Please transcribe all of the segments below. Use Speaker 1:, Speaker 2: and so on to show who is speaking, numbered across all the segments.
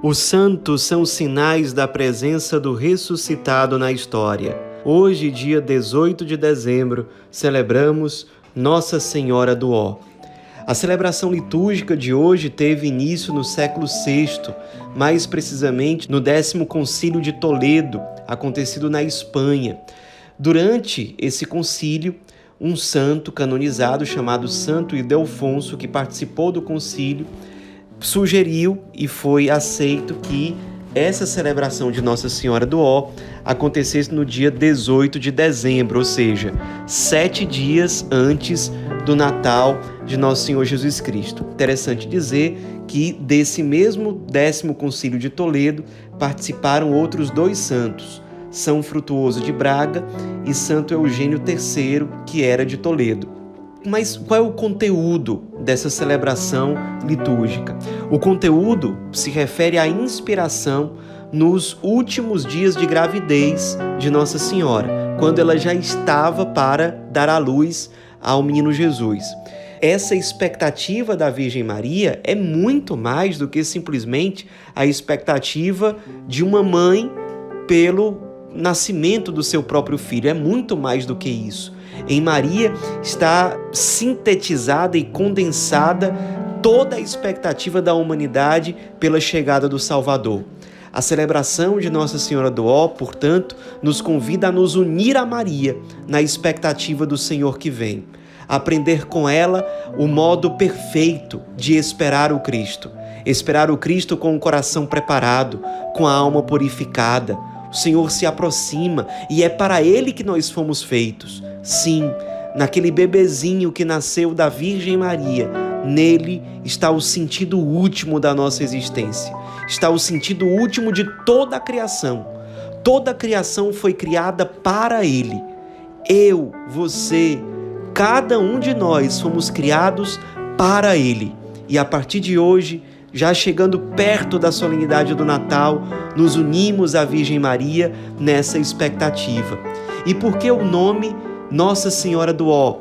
Speaker 1: Os santos são sinais da presença do ressuscitado na história. Hoje, dia 18 de dezembro, celebramos Nossa Senhora do Ó. A celebração litúrgica de hoje teve início no século VI, mais precisamente no décimo concílio de Toledo, acontecido na Espanha. Durante esse concílio, um santo canonizado chamado Santo Ildefonso, que participou do concílio, sugeriu e foi aceito que essa celebração de Nossa Senhora do Ó acontecesse no dia 18 de dezembro, ou seja, sete dias antes do Natal de Nosso Senhor Jesus Cristo. Interessante dizer que desse mesmo décimo concílio de Toledo participaram outros dois santos, São Frutuoso de Braga e Santo Eugênio III, que era de Toledo. Mas qual é o conteúdo dessa celebração litúrgica? O conteúdo se refere à inspiração nos últimos dias de gravidez de Nossa Senhora, quando ela já estava para dar à luz ao menino Jesus. Essa expectativa da Virgem Maria é muito mais do que simplesmente a expectativa de uma mãe pelo nascimento do seu próprio filho, é muito mais do que isso. Em Maria está sintetizada e condensada toda a expectativa da humanidade pela chegada do Salvador. A celebração de Nossa Senhora do Ó, portanto, nos convida a nos unir a Maria na expectativa do Senhor que vem. Aprender com ela o modo perfeito de esperar o Cristo. Esperar o Cristo com o coração preparado, com a alma purificada. O Senhor se aproxima e é para Ele que nós fomos feitos. Sim, naquele bebezinho que nasceu da Virgem Maria, nele está o sentido último da nossa existência, está o sentido último de toda a criação. Toda a criação foi criada para Ele. Eu, você, cada um de nós fomos criados para Ele. E a partir de hoje, já chegando perto da solenidade do Natal, nos unimos à Virgem Maria nessa expectativa. E por que o nome nossa Senhora do Ó.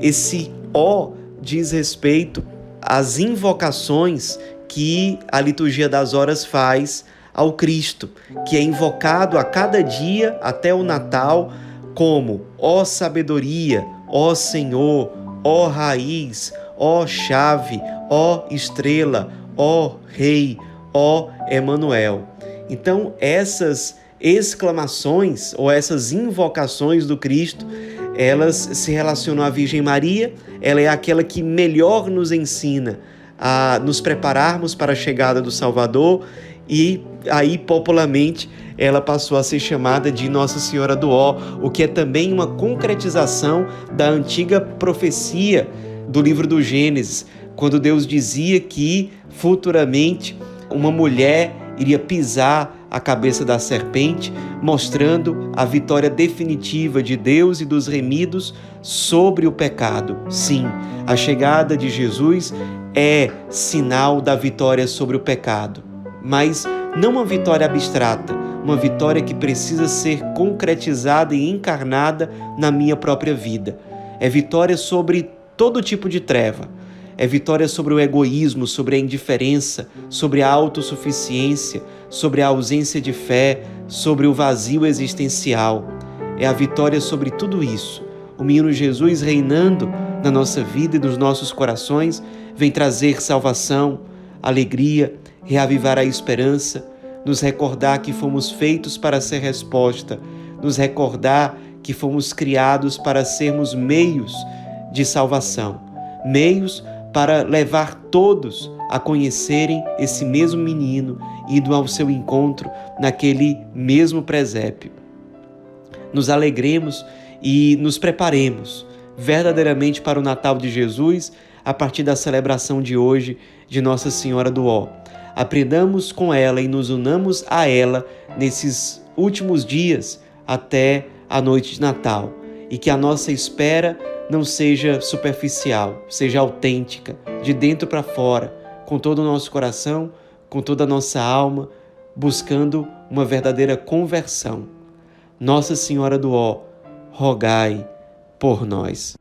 Speaker 1: Esse Ó diz respeito às invocações que a liturgia das horas faz ao Cristo, que é invocado a cada dia até o Natal como ó sabedoria, ó Senhor, ó raiz, ó chave, ó estrela, ó rei, ó Emanuel. Então essas exclamações ou essas invocações do Cristo, elas se relacionam à Virgem Maria, ela é aquela que melhor nos ensina a nos prepararmos para a chegada do Salvador. E aí popularmente ela passou a ser chamada de Nossa Senhora do Ó, o que é também uma concretização da antiga profecia do livro do Gênesis, quando Deus dizia que futuramente uma mulher iria pisar a cabeça da serpente, mostrando a vitória definitiva de Deus e dos remidos sobre o pecado. Sim, a chegada de Jesus é sinal da vitória sobre o pecado, mas não uma vitória abstrata, uma vitória que precisa ser concretizada e encarnada na minha própria vida. É vitória sobre todo tipo de treva é vitória sobre o egoísmo, sobre a indiferença, sobre a autossuficiência, sobre a ausência de fé, sobre o vazio existencial. É a vitória sobre tudo isso. O menino Jesus reinando na nossa vida e nos nossos corações vem trazer salvação, alegria, reavivar a esperança, nos recordar que fomos feitos para ser resposta, nos recordar que fomos criados para sermos meios de salvação, meios para levar todos a conhecerem esse mesmo menino, indo ao seu encontro naquele mesmo presépio. Nos alegremos e nos preparemos verdadeiramente para o Natal de Jesus a partir da celebração de hoje de Nossa Senhora do Ó. Aprendamos com ela e nos unamos a ela nesses últimos dias até a noite de Natal e que a nossa espera não seja superficial, seja autêntica, de dentro para fora, com todo o nosso coração, com toda a nossa alma, buscando uma verdadeira conversão. Nossa Senhora do Ó, rogai por nós.